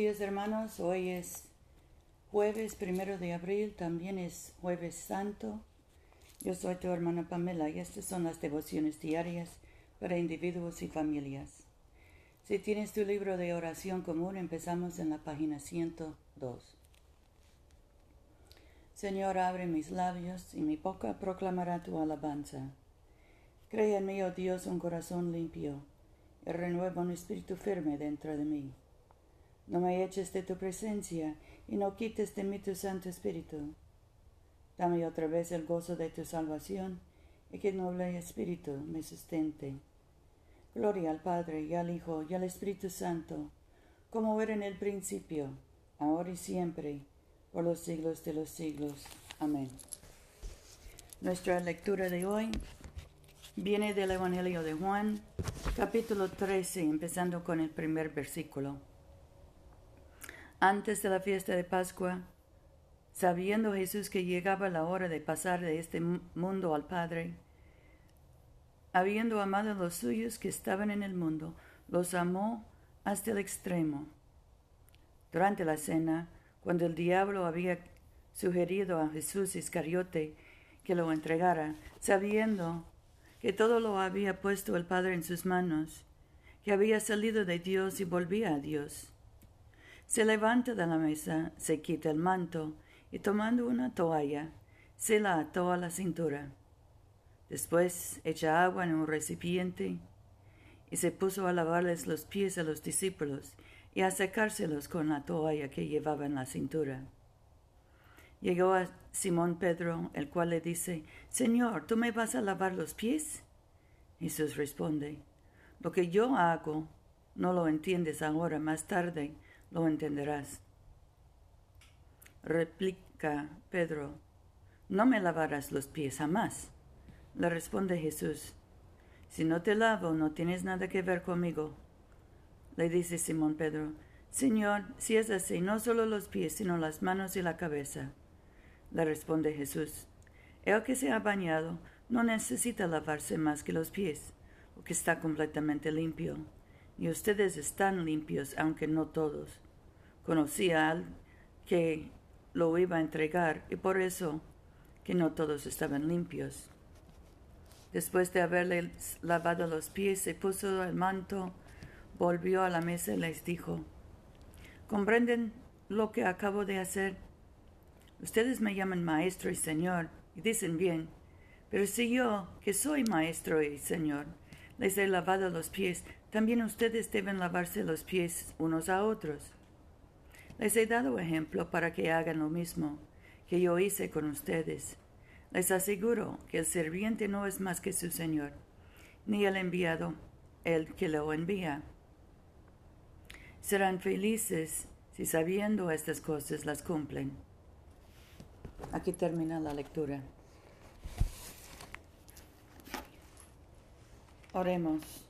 días hermanos, hoy es jueves primero de abril, también es jueves santo. Yo soy tu hermana Pamela y estas son las devociones diarias para individuos y familias. Si tienes tu libro de oración común, empezamos en la página 102. Señor, abre mis labios y mi boca proclamará tu alabanza. Crea en mí, oh Dios, un corazón limpio y renueva un espíritu firme dentro de mí. No me eches de tu presencia y no quites de mí tu Santo Espíritu. Dame otra vez el gozo de tu salvación y que el noble Espíritu me sustente. Gloria al Padre y al Hijo y al Espíritu Santo, como era en el principio, ahora y siempre, por los siglos de los siglos. Amén. Nuestra lectura de hoy viene del Evangelio de Juan, capítulo 13, empezando con el primer versículo. Antes de la fiesta de Pascua, sabiendo Jesús que llegaba la hora de pasar de este mundo al Padre, habiendo amado a los suyos que estaban en el mundo, los amó hasta el extremo. Durante la cena, cuando el diablo había sugerido a Jesús Iscariote que lo entregara, sabiendo que todo lo había puesto el Padre en sus manos, que había salido de Dios y volvía a Dios, se levanta de la mesa, se quita el manto y tomando una toalla, se la ató a la cintura. Después echa agua en un recipiente y se puso a lavarles los pies a los discípulos y a secárselos con la toalla que llevaba en la cintura. Llegó a Simón Pedro, el cual le dice, Señor, ¿tú me vas a lavar los pies? Jesús responde, Lo que yo hago no lo entiendes ahora, más tarde lo entenderás. Replica Pedro, no me lavarás los pies jamás. Le responde Jesús, si no te lavo no tienes nada que ver conmigo. Le dice Simón Pedro, Señor, si es así, no solo los pies, sino las manos y la cabeza. Le responde Jesús, el que se ha bañado no necesita lavarse más que los pies, porque está completamente limpio y ustedes están limpios, aunque no todos. Conocí al que lo iba a entregar y por eso que no todos estaban limpios. Después de haberle lavado los pies, se puso el manto, volvió a la mesa y les dijo, ¿comprenden lo que acabo de hacer? Ustedes me llaman maestro y señor, y dicen bien, pero si yo, que soy maestro y señor, les he lavado los pies, también ustedes deben lavarse los pies unos a otros. Les he dado ejemplo para que hagan lo mismo que yo hice con ustedes. Les aseguro que el serviente no es más que su Señor, ni el enviado el que lo envía. Serán felices si sabiendo estas cosas las cumplen. Aquí termina la lectura. Oremos.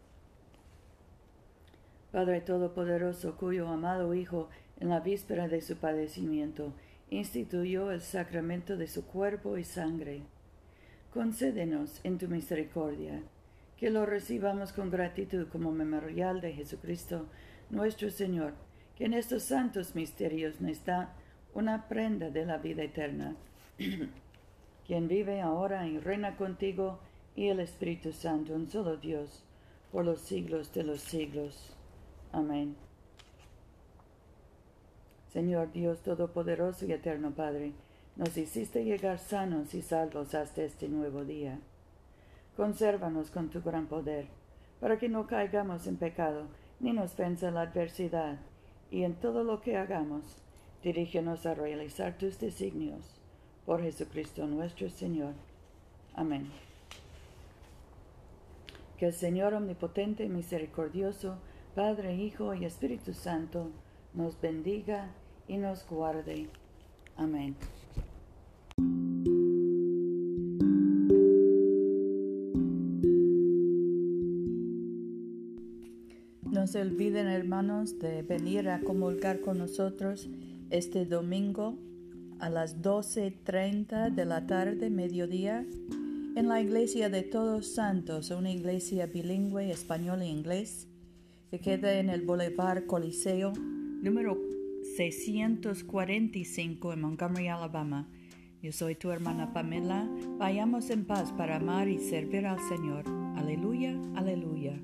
Padre Todopoderoso, cuyo amado Hijo, en la víspera de su padecimiento, instituyó el sacramento de su cuerpo y sangre. Concédenos en tu misericordia que lo recibamos con gratitud como memorial de Jesucristo, nuestro Señor, que en estos santos misterios nos da una prenda de la vida eterna, quien vive ahora y reina contigo y el Espíritu Santo, un solo Dios, por los siglos de los siglos. Amén. Señor Dios Todopoderoso y Eterno Padre, nos hiciste llegar sanos y salvos hasta este nuevo día. Consérvanos con tu gran poder, para que no caigamos en pecado, ni nos venza la adversidad, y en todo lo que hagamos, dirígenos a realizar tus designios. Por Jesucristo nuestro Señor. Amén. Que el Señor omnipotente y misericordioso, Padre, Hijo y Espíritu Santo, nos bendiga y nos guarde. Amén. No se olviden, hermanos, de venir a comulgar con nosotros este domingo a las 12.30 de la tarde, mediodía, en la iglesia de Todos Santos, una iglesia bilingüe español e inglés, que queda en el Boulevard Coliseo, número 645 en Montgomery, Alabama. Yo soy tu hermana Pamela. Vayamos en paz para amar y servir al Señor. Aleluya, aleluya.